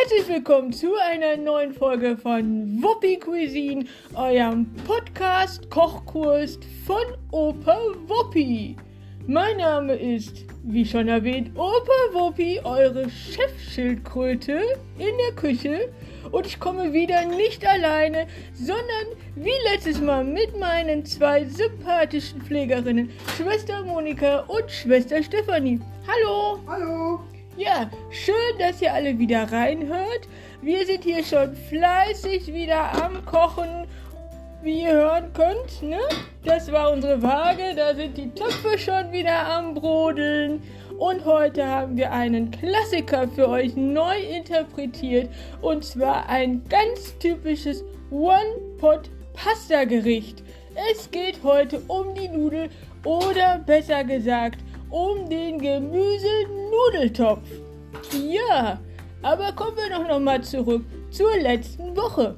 Herzlich willkommen zu einer neuen Folge von Wuppi Cuisine, eurem Podcast Kochkurs von Opa Wuppi. Mein Name ist, wie schon erwähnt, Opa Wuppi, eure Chefschildkröte in der Küche. Und ich komme wieder nicht alleine, sondern wie letztes Mal mit meinen zwei sympathischen Pflegerinnen, Schwester Monika und Schwester Stefanie. Hallo! Hallo! Ja, schön, dass ihr alle wieder reinhört. Wir sind hier schon fleißig wieder am Kochen, wie ihr hören könnt. Ne? Das war unsere Waage, da sind die Töpfe schon wieder am Brodeln. Und heute haben wir einen Klassiker für euch neu interpretiert. Und zwar ein ganz typisches One-Pot-Pasta-Gericht. Es geht heute um die Nudel oder besser gesagt um den Gemüse-Nudeltopf. Ja, aber kommen wir doch nochmal zurück zur letzten Woche.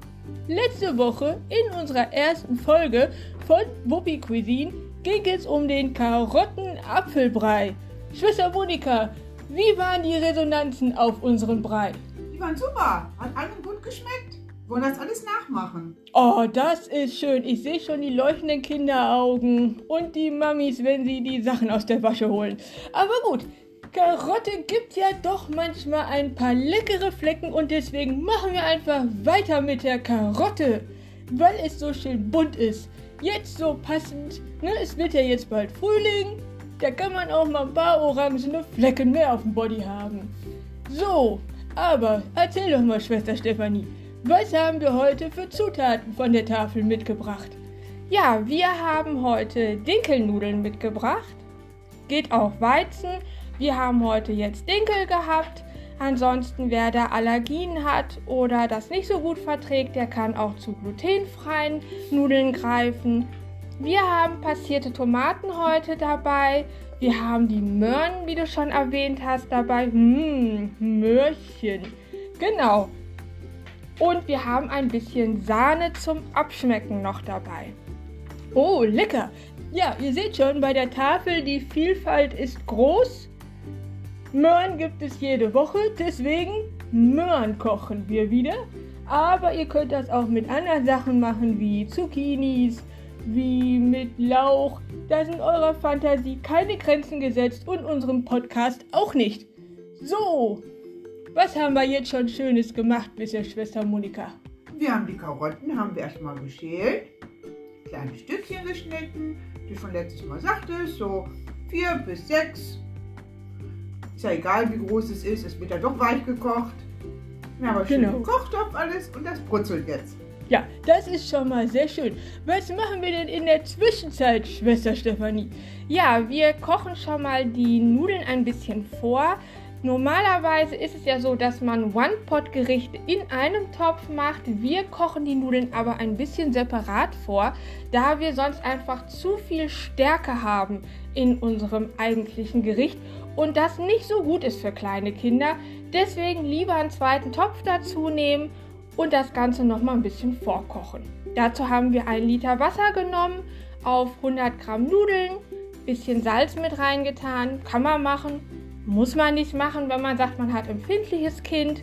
Letzte Woche in unserer ersten Folge von Wuppi Cuisine ging es um den Karotten-Apfelbrei. Schwester Monika, wie waren die Resonanzen auf unseren Brei? Die waren super, hat allen gut geschmeckt. Wollen das alles nachmachen? Oh, das ist schön. Ich sehe schon die leuchtenden Kinderaugen und die Mamis, wenn sie die Sachen aus der Wasche holen. Aber gut, Karotte gibt ja doch manchmal ein paar leckere Flecken und deswegen machen wir einfach weiter mit der Karotte, weil es so schön bunt ist. Jetzt so passend, ne? Es wird ja jetzt bald Frühling. Da kann man auch mal ein paar orangene Flecken mehr auf dem Body haben. So, aber erzähl doch mal, Schwester Stefanie. Was haben wir heute für Zutaten von der Tafel mitgebracht? Ja, wir haben heute Dinkelnudeln mitgebracht. Geht auch Weizen. Wir haben heute jetzt Dinkel gehabt. Ansonsten, wer da Allergien hat oder das nicht so gut verträgt, der kann auch zu glutenfreien Nudeln greifen. Wir haben passierte Tomaten heute dabei. Wir haben die Möhren, wie du schon erwähnt hast, dabei. Mmh, Möhrchen. Genau. Und wir haben ein bisschen Sahne zum Abschmecken noch dabei. Oh, lecker! Ja, ihr seht schon, bei der Tafel, die Vielfalt ist groß. Möhren gibt es jede Woche, deswegen Möhren kochen wir wieder. Aber ihr könnt das auch mit anderen Sachen machen, wie Zucchinis, wie mit Lauch. Da sind eurer Fantasie keine Grenzen gesetzt und unserem Podcast auch nicht. So, was haben wir jetzt schon Schönes gemacht bisher, Schwester Monika? Wir haben die Karotten, haben wir erstmal geschält, kleine Stückchen geschnitten, die schon letztes Mal sagte, so vier bis sechs. Ist ja egal, wie groß es ist, es wird ja doch weich gekocht. Wir haben genau. schön Kochtopf alles und das brutzelt jetzt. Ja, das ist schon mal sehr schön. Was machen wir denn in der Zwischenzeit, Schwester Stefanie? Ja, wir kochen schon mal die Nudeln ein bisschen vor. Normalerweise ist es ja so, dass man One-Pot-Gerichte in einem Topf macht. Wir kochen die Nudeln aber ein bisschen separat vor, da wir sonst einfach zu viel Stärke haben in unserem eigentlichen Gericht und das nicht so gut ist für kleine Kinder. Deswegen lieber einen zweiten Topf dazu nehmen und das Ganze nochmal ein bisschen vorkochen. Dazu haben wir ein Liter Wasser genommen, auf 100 Gramm Nudeln, bisschen Salz mit reingetan, kann man machen muss man nicht machen, wenn man sagt, man hat empfindliches Kind.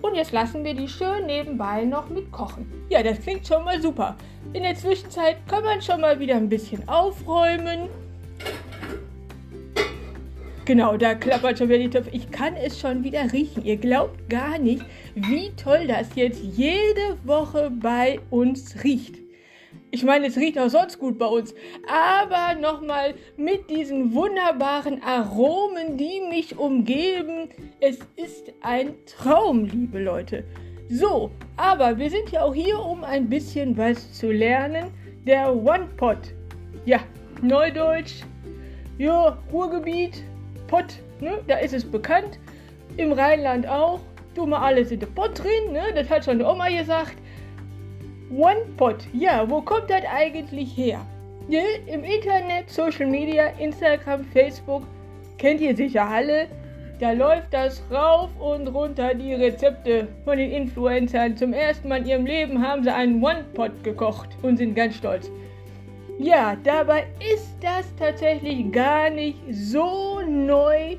Und jetzt lassen wir die schön nebenbei noch mit kochen. Ja, das klingt schon mal super. In der Zwischenzeit kann man schon mal wieder ein bisschen aufräumen. Genau, da klappert schon wieder die Töpfe. Ich kann es schon wieder riechen. Ihr glaubt gar nicht, wie toll das jetzt jede Woche bei uns riecht. Ich meine, es riecht auch sonst gut bei uns. Aber nochmal mit diesen wunderbaren Aromen, die mich umgeben. Es ist ein Traum, liebe Leute. So, aber wir sind ja auch hier, um ein bisschen was zu lernen. Der One Pot. Ja, Neudeutsch. Ja, Ruhrgebiet. Pot, ne? Da ist es bekannt. Im Rheinland auch. Du mal alles in der Pot drin, ne? Das hat schon die Oma gesagt. OnePod, ja, wo kommt das eigentlich her? Ja, Im Internet, Social Media, Instagram, Facebook, kennt ihr sicher alle. Da läuft das rauf und runter die Rezepte von den Influencern. Zum ersten Mal in ihrem Leben haben sie einen One-Pot gekocht und sind ganz stolz. Ja, dabei ist das tatsächlich gar nicht so neu,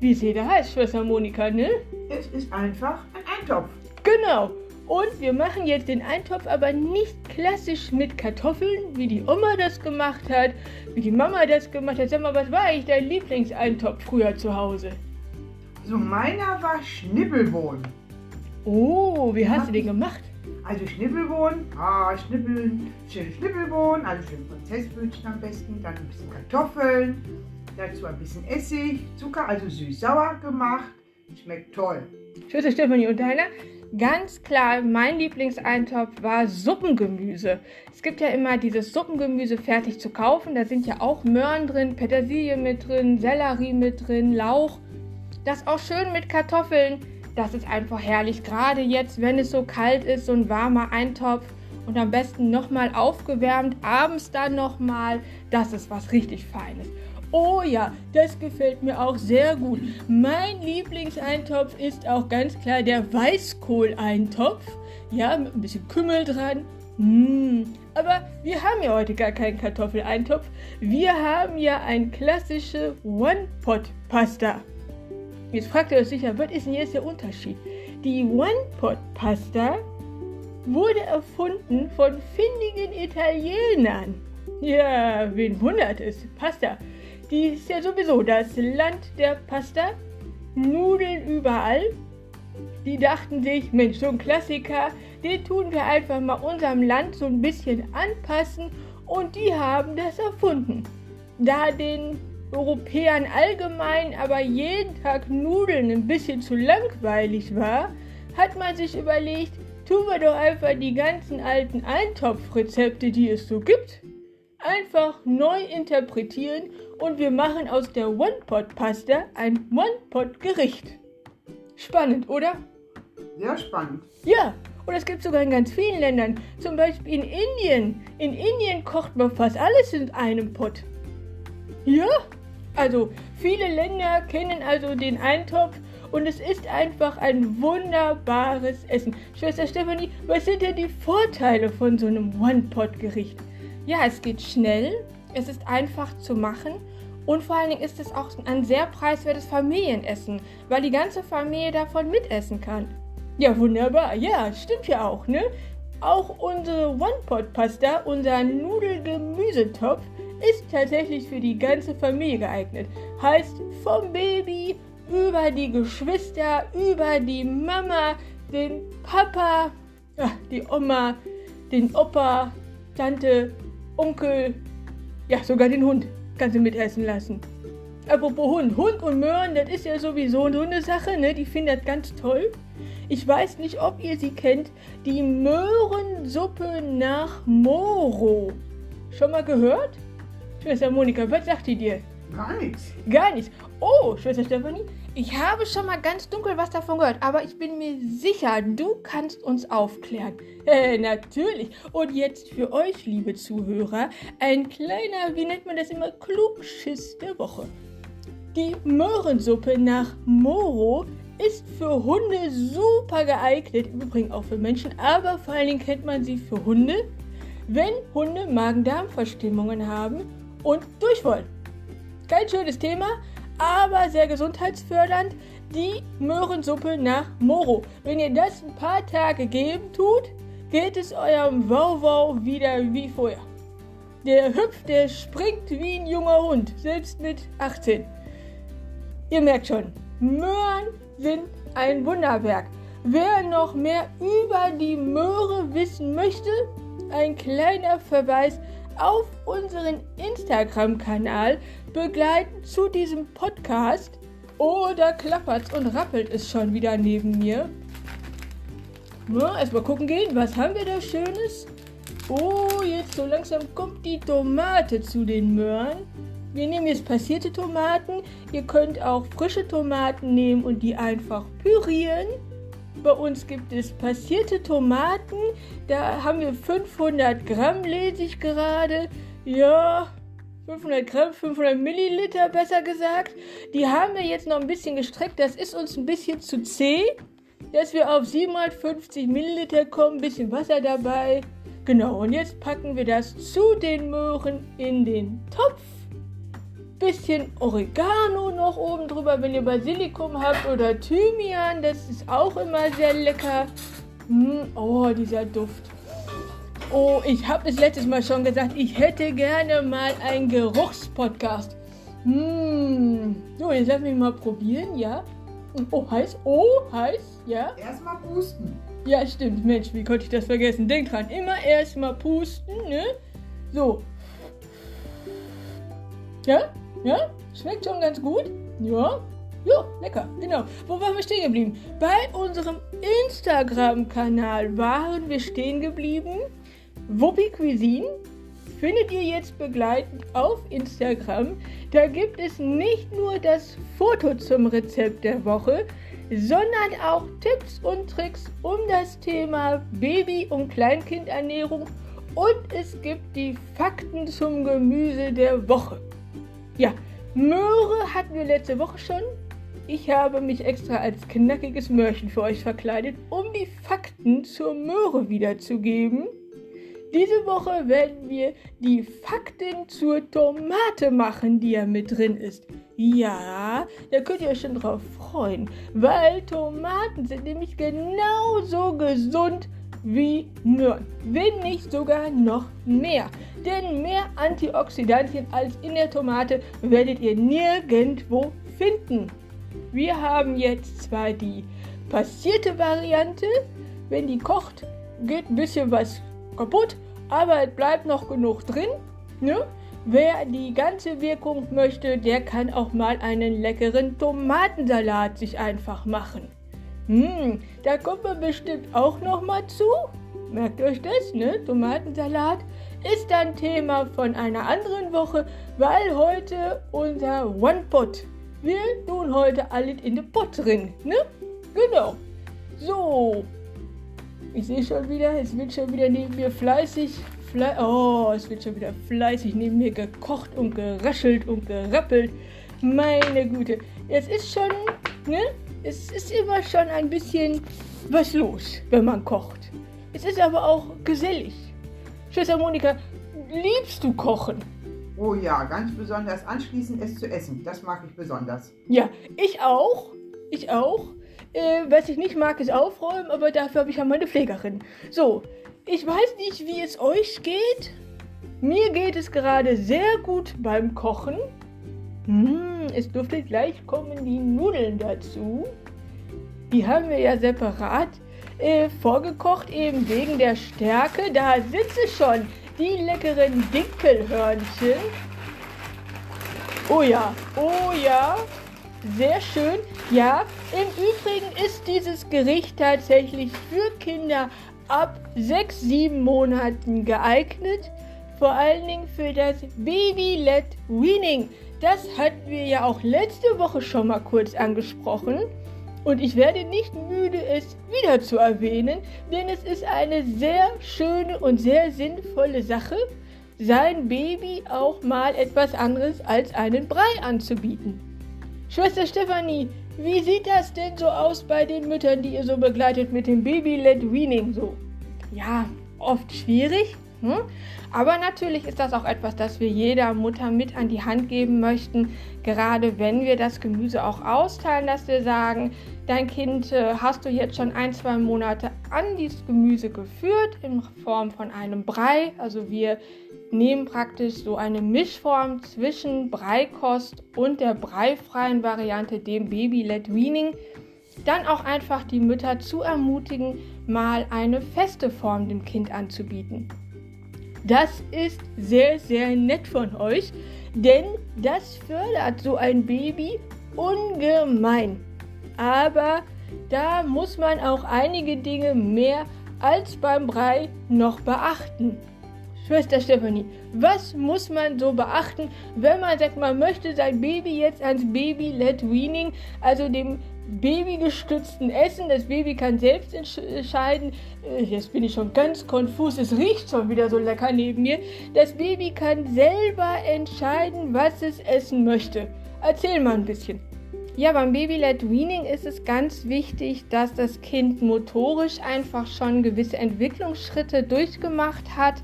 wie es jeder heißt, Schwester Monika, ne? Es ist einfach ein Eintopf. Genau. Und wir machen jetzt den Eintopf aber nicht klassisch mit Kartoffeln, wie die Oma das gemacht hat, wie die Mama das gemacht hat. Sag mal, was war eigentlich dein Lieblingseintopf früher zu Hause? So meiner war Schnibbelbohnen. Oh, wie hast du den gemacht? Also Schnibbelbohnen, ah, Schnibbeln, schöne Schnibbelbohnen, also schön Prozessbrötchen am besten, dann ein bisschen Kartoffeln, dazu ein bisschen Essig, Zucker, also süß-sauer gemacht. Schmeckt toll. Schwester Stefanie und deiner? Ganz klar, mein Lieblingseintopf war Suppengemüse. Es gibt ja immer dieses Suppengemüse fertig zu kaufen. Da sind ja auch Möhren drin, Petersilie mit drin, Sellerie mit drin, Lauch. Das auch schön mit Kartoffeln. Das ist einfach herrlich. Gerade jetzt, wenn es so kalt ist, so ein warmer Eintopf und am besten nochmal aufgewärmt, abends dann nochmal. Das ist was richtig Feines. Oh ja, das gefällt mir auch sehr gut. Mein Lieblingseintopf ist auch ganz klar der Weißkohleintopf. Ja, mit ein bisschen Kümmel dran. Mmh. Aber wir haben ja heute gar keinen Kartoffeleintopf. Wir haben ja ein klassische One-Pot-Pasta. Jetzt fragt ihr euch sicher, was ist denn jetzt der Unterschied? Die One-Pot-Pasta wurde erfunden von findigen Italienern. Ja, wen wundert es? Pasta. Die ist ja sowieso das Land der Pasta. Nudeln überall. Die dachten sich, Mensch, so ein Klassiker, den tun wir einfach mal unserem Land so ein bisschen anpassen und die haben das erfunden. Da den Europäern allgemein aber jeden Tag Nudeln ein bisschen zu langweilig war, hat man sich überlegt, tun wir doch einfach die ganzen alten Eintopfrezepte, die es so gibt, einfach neu interpretieren und wir machen aus der One-Pot-Pasta ein One-Pot-Gericht. Spannend, oder? Sehr spannend. Ja, und das gibt es sogar in ganz vielen Ländern. Zum Beispiel in Indien. In Indien kocht man fast alles in einem Pott. Ja, also viele Länder kennen also den Eintopf und es ist einfach ein wunderbares Essen. Schwester Stephanie, was sind denn die Vorteile von so einem One-Pot-Gericht? Ja, es geht schnell, es ist einfach zu machen und vor allen Dingen ist es auch ein sehr preiswertes Familienessen, weil die ganze Familie davon mitessen kann. Ja, wunderbar. Ja, stimmt ja auch, ne? Auch unsere One-Pot-Pasta, unser Nudelgemüsetopf, ist tatsächlich für die ganze Familie geeignet. Heißt vom Baby über die Geschwister, über die Mama, den Papa, die Oma, den Opa, Tante, Onkel, ja sogar den Hund kannst du mitessen lassen. Apropos Hund, Hund und Möhren, das ist ja sowieso so eine Sache, ne? Die finden das ganz toll. Ich weiß nicht, ob ihr sie kennt. Die Möhrensuppe nach Moro. Schon mal gehört? Schwester Monika, was sagt die dir? Gar nichts. Gar nichts. Oh, Schwester Stefanie, ich habe schon mal ganz dunkel was davon gehört, aber ich bin mir sicher, du kannst uns aufklären. Äh, natürlich. Und jetzt für euch, liebe Zuhörer, ein kleiner, wie nennt man das immer, Klugschiss der Woche. Die Möhrensuppe nach Moro ist für Hunde super geeignet, im Übrigen auch für Menschen, aber vor allen Dingen kennt man sie für Hunde, wenn Hunde Magen-Darm-Verstimmungen haben und Durchfall. Kein schönes Thema, aber sehr gesundheitsfördernd. Die Möhrensuppe nach Moro. Wenn ihr das ein paar Tage geben tut, geht es eurem Wow-Wow wieder wie vorher. Der hüpft, der springt wie ein junger Hund, selbst mit 18. Ihr merkt schon, Möhren sind ein Wunderwerk. Wer noch mehr über die Möhre wissen möchte, ein kleiner Verweis auf unseren Instagram-Kanal begleitend zu diesem Podcast. Oh, da klappert und rappelt es schon wieder neben mir. Na, erstmal gucken gehen, was haben wir da Schönes? Oh, jetzt so langsam kommt die Tomate zu den Möhren. Wir nehmen jetzt passierte Tomaten. Ihr könnt auch frische Tomaten nehmen und die einfach pürieren. Bei uns gibt es passierte Tomaten. Da haben wir 500 Gramm, lese ich gerade. Ja, 500 Gramm, 500 Milliliter besser gesagt. Die haben wir jetzt noch ein bisschen gestreckt. Das ist uns ein bisschen zu zäh, dass wir auf 750 Milliliter kommen. Ein bisschen Wasser dabei. Genau, und jetzt packen wir das zu den Möhren in den Topf. bisschen Oregano noch oben drüber, wenn ihr Basilikum habt oder Thymian, das ist auch immer sehr lecker. Mm, oh, dieser Duft. Oh, ich habe es letztes Mal schon gesagt, ich hätte gerne mal einen Geruchspodcast. Mmh. So, jetzt lass mich mal probieren, ja. Oh, heiß. Oh, heiß, ja. Erstmal pusten. Ja, stimmt. Mensch, wie konnte ich das vergessen? Denk dran, immer erstmal pusten, ne? So. Ja? Ja? Schmeckt schon ganz gut? Ja? Ja, lecker, genau. Wo waren wir stehen geblieben? Bei unserem Instagram-Kanal waren wir stehen geblieben. Wuppi Cuisine findet ihr jetzt begleitend auf Instagram. Da gibt es nicht nur das Foto zum Rezept der Woche, sondern auch Tipps und Tricks um das Thema Baby- und Kleinkindernährung und es gibt die Fakten zum Gemüse der Woche. Ja, Möhre hatten wir letzte Woche schon. Ich habe mich extra als knackiges Möhrchen für euch verkleidet, um die Fakten zur Möhre wiederzugeben. Diese Woche werden wir die Fakten zur Tomate machen, die ja mit drin ist. Ja, da könnt ihr euch schon drauf freuen, weil Tomaten sind nämlich genauso gesund wie Möhren. Wenn nicht sogar noch mehr. Denn mehr Antioxidantien als in der Tomate werdet ihr nirgendwo finden. Wir haben jetzt zwar die passierte Variante, wenn die kocht, geht ein bisschen was kaputt, aber es bleibt noch genug drin. Ne? Wer die ganze Wirkung möchte, der kann auch mal einen leckeren Tomatensalat sich einfach machen. Hm, da kommt man bestimmt auch noch mal zu. Merkt euch das, ne? Tomatensalat ist ein Thema von einer anderen Woche, weil heute unser One Pot. Wir tun heute alles in den Pot drin, ne? Genau. So, ich sehe schon wieder, es wird schon wieder neben mir fleißig. Fle oh, es wird schon wieder fleißig neben mir gekocht und geraschelt und gerappelt. Meine Güte. Es ist schon, ne? Es ist immer schon ein bisschen was los, wenn man kocht. Es ist aber auch gesellig. Schwester Monika, liebst du kochen? Oh ja, ganz besonders anschließend es zu essen. Das mag ich besonders. Ja, ich auch. Ich auch. Äh, was ich nicht mag, ist aufräumen, aber dafür habe ich ja meine Pflegerin. So, ich weiß nicht, wie es euch geht. Mir geht es gerade sehr gut beim Kochen. Hm, es dürfte gleich kommen die Nudeln dazu. Die haben wir ja separat äh, vorgekocht, eben wegen der Stärke. Da sitzen schon die leckeren Dinkelhörnchen. Oh ja, oh ja. Sehr schön. Ja, im Übrigen ist dieses Gericht tatsächlich für Kinder ab 6, 7 Monaten geeignet. Vor allen Dingen für das Baby-led Weaning. Das hatten wir ja auch letzte Woche schon mal kurz angesprochen. Und ich werde nicht müde, es wieder zu erwähnen, denn es ist eine sehr schöne und sehr sinnvolle Sache, sein Baby auch mal etwas anderes als einen Brei anzubieten. Schwester Stefanie, wie sieht das denn so aus bei den Müttern, die ihr so begleitet mit dem Baby-led Weaning so? Ja, oft schwierig, hm? aber natürlich ist das auch etwas, das wir jeder Mutter mit an die Hand geben möchten, gerade wenn wir das Gemüse auch austeilen, dass wir sagen, dein Kind äh, hast du jetzt schon ein, zwei Monate an dieses Gemüse geführt in Form von einem Brei, also wir nehmen praktisch so eine Mischform zwischen Breikost und der breifreien Variante, dem Baby-led Weaning. Dann auch einfach die Mütter zu ermutigen, mal eine feste Form dem Kind anzubieten. Das ist sehr, sehr nett von euch, denn das fördert so ein Baby ungemein. Aber da muss man auch einige Dinge mehr als beim Brei noch beachten. Schwester Stefanie, was muss man so beachten, wenn man sagt, man möchte sein Baby jetzt ans Baby-led Weaning, also dem babygestützten Essen. Das Baby kann selbst entscheiden. Äh, jetzt bin ich schon ganz konfus. Es riecht schon wieder so lecker neben mir. Das Baby kann selber entscheiden, was es essen möchte. Erzähl mal ein bisschen. Ja, beim Baby-led Weaning ist es ganz wichtig, dass das Kind motorisch einfach schon gewisse Entwicklungsschritte durchgemacht hat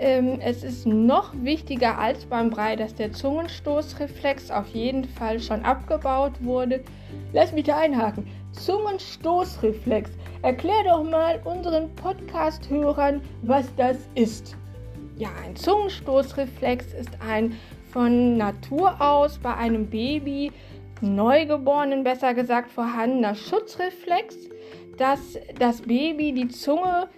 es ist noch wichtiger als beim Brei, dass der Zungenstoßreflex auf jeden Fall schon abgebaut wurde. Lass mich da einhaken. Zungenstoßreflex. Erklär doch mal unseren Podcast-Hörern, was das ist. Ja, ein Zungenstoßreflex ist ein von Natur aus bei einem Baby, Neugeborenen besser gesagt, vorhandener Schutzreflex, dass das Baby die Zunge,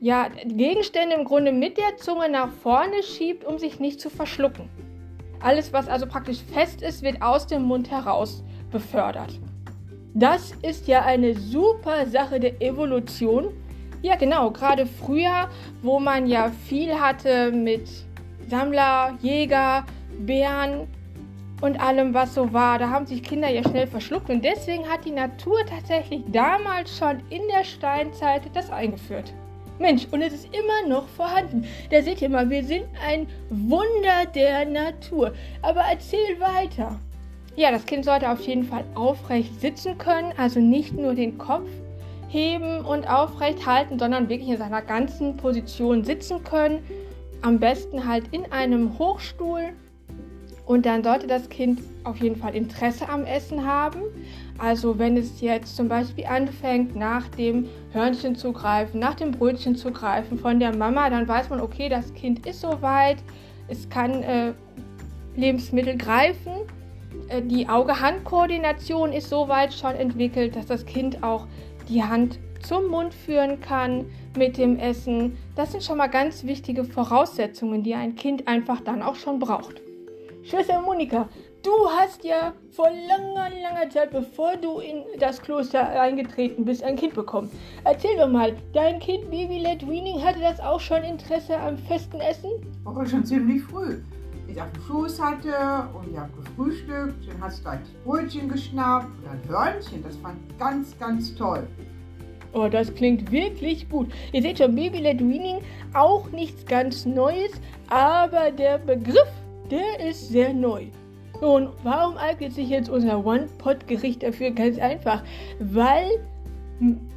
ja, Gegenstände im Grunde mit der Zunge nach vorne schiebt, um sich nicht zu verschlucken. Alles, was also praktisch fest ist, wird aus dem Mund heraus befördert. Das ist ja eine super Sache der Evolution. Ja, genau, gerade früher, wo man ja viel hatte mit Sammler, Jäger, Bären und allem, was so war, da haben sich Kinder ja schnell verschluckt und deswegen hat die Natur tatsächlich damals schon in der Steinzeit das eingeführt. Mensch, und es ist immer noch vorhanden. Da seht ihr mal, wir sind ein Wunder der Natur. Aber erzähl weiter. Ja, das Kind sollte auf jeden Fall aufrecht sitzen können, also nicht nur den Kopf heben und aufrecht halten, sondern wirklich in seiner ganzen Position sitzen können. Am besten halt in einem Hochstuhl. Und dann sollte das Kind auf jeden Fall Interesse am Essen haben. Also wenn es jetzt zum Beispiel anfängt, nach dem Hörnchen zu greifen, nach dem Brötchen zu greifen von der Mama, dann weiß man, okay, das Kind ist soweit, es kann äh, Lebensmittel greifen äh, die Auge-Hand-Koordination ist so weit schon entwickelt, dass das Kind auch die Hand zum Mund führen kann mit dem Essen. Das sind schon mal ganz wichtige Voraussetzungen, die ein Kind einfach dann auch schon braucht. Schwester Monika, du hast ja vor langer, langer Zeit, bevor du in das Kloster eingetreten bist, ein Kind bekommen. Erzähl doch mal, dein Kind Baby Led Weaning hatte das auch schon Interesse am festen Essen? Aber schon ziemlich früh ich auf dem Schoß hatte und wir haben gefrühstückt. Dann hast du das Brötchen geschnappt oder ein Hörnchen. Das fand ich ganz, ganz toll. Oh, das klingt wirklich gut. Ihr seht schon, Baby-led Weaning, auch nichts ganz Neues, aber der Begriff, der ist sehr neu. Nun, warum eignet sich jetzt unser One-Pot-Gericht dafür? Ganz einfach, weil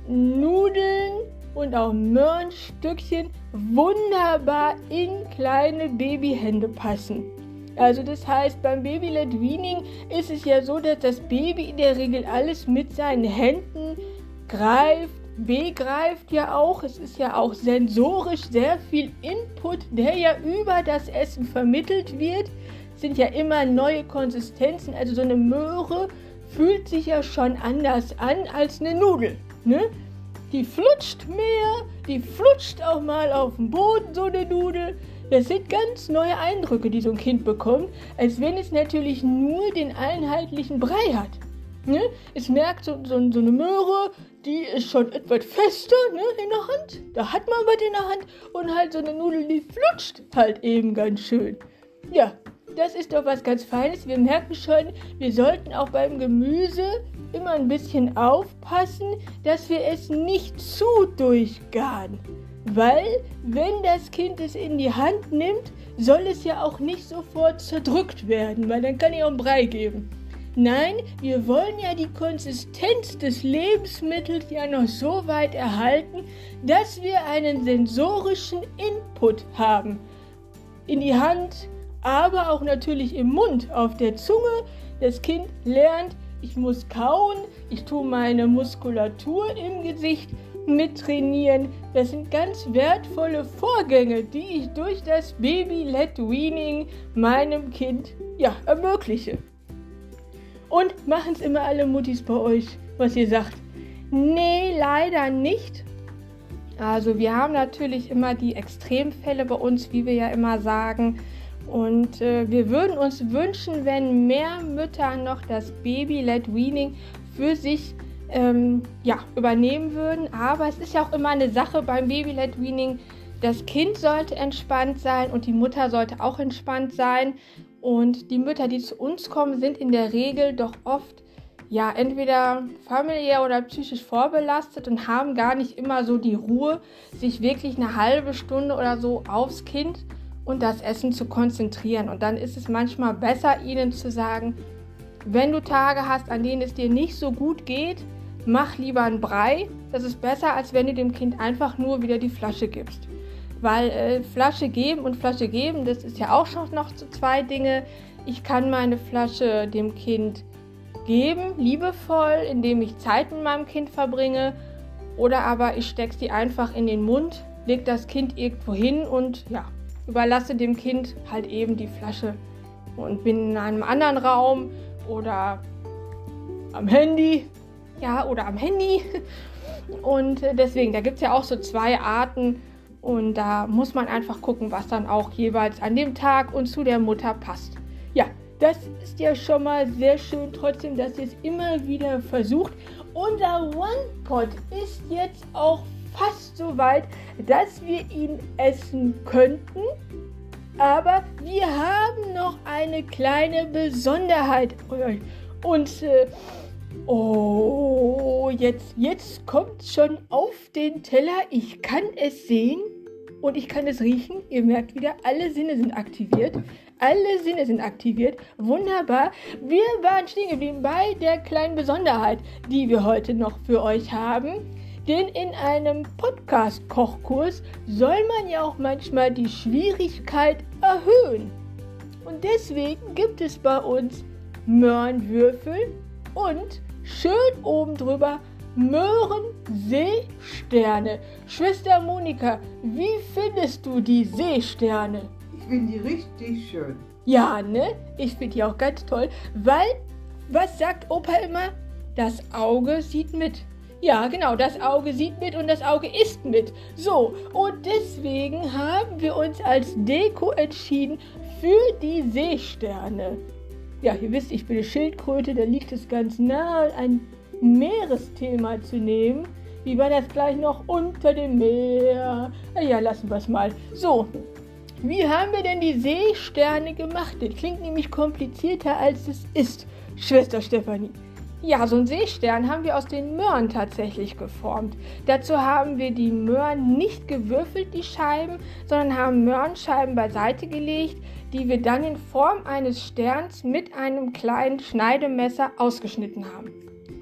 Nudeln und auch Möhrenstückchen wunderbar in kleine Babyhände passen. Also das heißt, beim Baby-led Weaning ist es ja so, dass das Baby in der Regel alles mit seinen Händen greift, begreift ja auch. Es ist ja auch sensorisch sehr viel Input, der ja über das Essen vermittelt wird. Sind ja immer neue Konsistenzen. Also so eine Möhre fühlt sich ja schon anders an als eine Nudel. Ne? Die flutscht mehr, die flutscht auch mal auf dem Boden, so eine Nudel. Das sind ganz neue Eindrücke, die so ein Kind bekommt, als wenn es natürlich nur den einheitlichen Brei hat. Ne? Es merkt so, so, so, eine Möhre, die ist schon etwas fester ne, in der Hand. Da hat man was in der Hand. Und halt so eine Nudel, die flutscht halt eben ganz schön. Ja, das ist doch was ganz Feines. Wir merken schon, wir sollten auch beim Gemüse immer ein bisschen aufpassen, dass wir es nicht zu durchgaren. Weil, wenn das Kind es in die Hand nimmt, soll es ja auch nicht sofort zerdrückt werden, weil dann kann ich auch einen Brei geben. Nein, wir wollen ja die Konsistenz des Lebensmittels ja noch so weit erhalten, dass wir einen sensorischen Input haben. In die Hand, aber auch natürlich im Mund, auf der Zunge. Das Kind lernt, ich muss kauen, ich tue meine Muskulatur im Gesicht mit trainieren. Das sind ganz wertvolle Vorgänge, die ich durch das Baby-led Weaning meinem Kind ja ermögliche. Und machen es immer alle Muttis bei euch, was ihr sagt. Nee, leider nicht. Also wir haben natürlich immer die Extremfälle bei uns, wie wir ja immer sagen. Und äh, wir würden uns wünschen, wenn mehr Mütter noch das Baby-led Weaning für sich ähm, ja, übernehmen würden. Aber es ist ja auch immer eine Sache beim Baby-led Weaning. Das Kind sollte entspannt sein und die Mutter sollte auch entspannt sein. Und die Mütter, die zu uns kommen, sind in der Regel doch oft ja entweder familiär oder psychisch vorbelastet und haben gar nicht immer so die Ruhe, sich wirklich eine halbe Stunde oder so aufs Kind zu und das Essen zu konzentrieren. Und dann ist es manchmal besser, ihnen zu sagen, wenn du Tage hast, an denen es dir nicht so gut geht, mach lieber einen Brei. Das ist besser, als wenn du dem Kind einfach nur wieder die Flasche gibst. Weil äh, Flasche geben und Flasche geben, das ist ja auch schon noch so zwei Dinge. Ich kann meine Flasche dem Kind geben, liebevoll, indem ich Zeit mit meinem Kind verbringe. Oder aber ich stecke sie einfach in den Mund, lege das Kind irgendwo hin und ja, überlasse dem Kind halt eben die Flasche und bin in einem anderen Raum oder am Handy. Ja, oder am Handy. Und deswegen, da gibt es ja auch so zwei Arten. Und da muss man einfach gucken, was dann auch jeweils an dem Tag und zu der Mutter passt. Ja, das ist ja schon mal sehr schön, trotzdem, dass ihr es immer wieder versucht. Unser One-Pot ist jetzt auch fast so weit, dass wir ihn essen könnten. Aber wir haben noch eine kleine Besonderheit. Und äh, oh, jetzt, jetzt kommt schon auf den Teller. Ich kann es sehen und ich kann es riechen. Ihr merkt wieder, alle Sinne sind aktiviert. Alle Sinne sind aktiviert. Wunderbar. Wir waren stehen geblieben bei der kleinen Besonderheit, die wir heute noch für euch haben. Denn in einem Podcast-Kochkurs soll man ja auch manchmal die Schwierigkeit erhöhen. Und deswegen gibt es bei uns Möhrenwürfel und schön oben drüber Möhrenseesterne. Schwester Monika, wie findest du die Seesterne? Ich finde die richtig schön. Ja, ne? Ich finde die auch ganz toll, weil, was sagt Opa immer? Das Auge sieht mit. Ja, genau, das Auge sieht mit und das Auge isst mit. So, und deswegen haben wir uns als Deko entschieden für die Seesterne. Ja, ihr wisst, ich bin eine Schildkröte, da liegt es ganz nahe, ein Meeresthema zu nehmen. Wie war das gleich noch unter dem Meer? Ja, lassen wir es mal. So, wie haben wir denn die Seesterne gemacht? Das klingt nämlich komplizierter, als es ist, Schwester Stefanie. Ja, so einen Seestern haben wir aus den Möhren tatsächlich geformt. Dazu haben wir die Möhren nicht gewürfelt, die Scheiben, sondern haben Möhrenscheiben beiseite gelegt, die wir dann in Form eines Sterns mit einem kleinen Schneidemesser ausgeschnitten haben.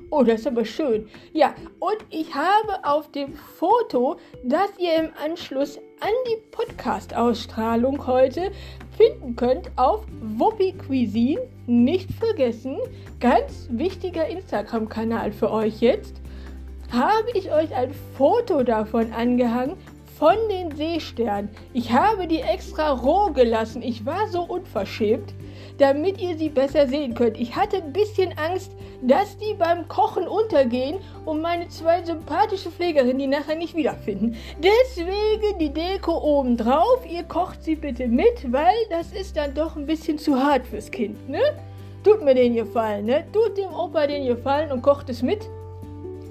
Oh, das ist aber schön. Ja, und ich habe auf dem Foto, das ihr im Anschluss an die Podcast-Ausstrahlung heute finden könnt, auf Wuppi Cuisine, nicht vergessen, ganz wichtiger Instagram-Kanal für euch jetzt, habe ich euch ein Foto davon angehangen, von den Seesternen. Ich habe die extra roh gelassen. Ich war so unverschämt, damit ihr sie besser sehen könnt. Ich hatte ein bisschen Angst, dass die beim Kochen untergehen und meine zwei sympathische Pflegerinnen die nachher nicht wiederfinden. Deswegen die Deko oben drauf. Ihr kocht sie bitte mit, weil das ist dann doch ein bisschen zu hart fürs Kind, ne? Tut mir den Gefallen, ne? Tut dem Opa den Gefallen und kocht es mit.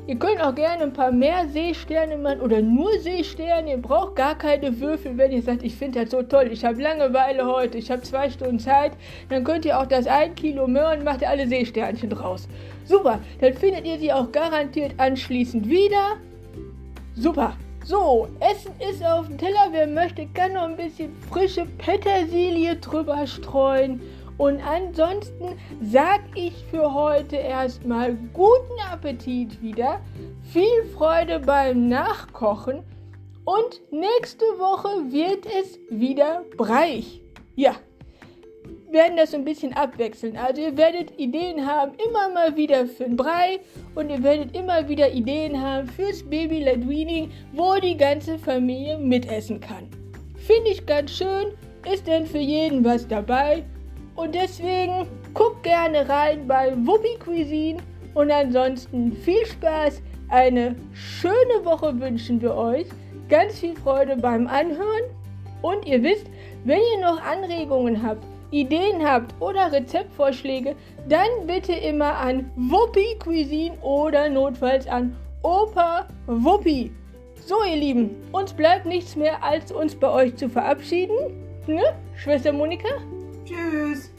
Ihr könnt auch gerne ein paar mehr Seesterne machen oder nur Seesterne. Ihr braucht gar keine Würfel, wenn ihr sagt, ich finde das so toll. Ich habe Langeweile heute, ich habe zwei Stunden Zeit. Dann könnt ihr auch das 1 Kilo Möhren, macht ihr alle Seesternchen draus. Super, dann findet ihr sie auch garantiert anschließend wieder. Super. So, Essen ist auf dem Teller. Wer möchte, kann noch ein bisschen frische Petersilie drüber streuen. Und ansonsten sage ich für heute erstmal guten Appetit wieder, viel Freude beim Nachkochen und nächste Woche wird es wieder breich. Ja, werden das ein bisschen abwechseln. Also ihr werdet Ideen haben, immer mal wieder für den Brei und ihr werdet immer wieder Ideen haben fürs Baby Ledwini, wo die ganze Familie mitessen kann. Finde ich ganz schön. Ist denn für jeden was dabei? Und deswegen guckt gerne rein bei Wuppi Cuisine. Und ansonsten viel Spaß, eine schöne Woche wünschen wir euch. Ganz viel Freude beim Anhören. Und ihr wisst, wenn ihr noch Anregungen habt, Ideen habt oder Rezeptvorschläge, dann bitte immer an Wuppi Cuisine oder notfalls an Opa Wuppi. So, ihr Lieben, uns bleibt nichts mehr, als uns bei euch zu verabschieden. Ne, Schwester Monika? Tschüss.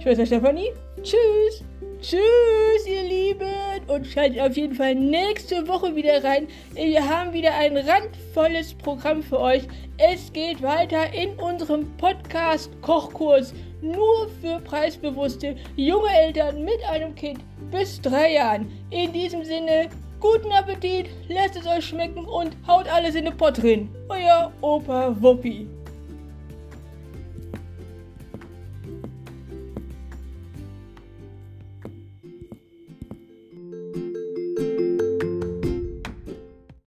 Schwester Stefanie. Tschüss. Tschüss, ihr Lieben. Und schaltet auf jeden Fall nächste Woche wieder rein. Wir haben wieder ein randvolles Programm für euch. Es geht weiter in unserem Podcast-Kochkurs. Nur für preisbewusste junge Eltern mit einem Kind bis drei Jahren. In diesem Sinne, Guten Appetit, lasst es euch schmecken und haut alles in den Pott drin. Euer Opa Wuppi.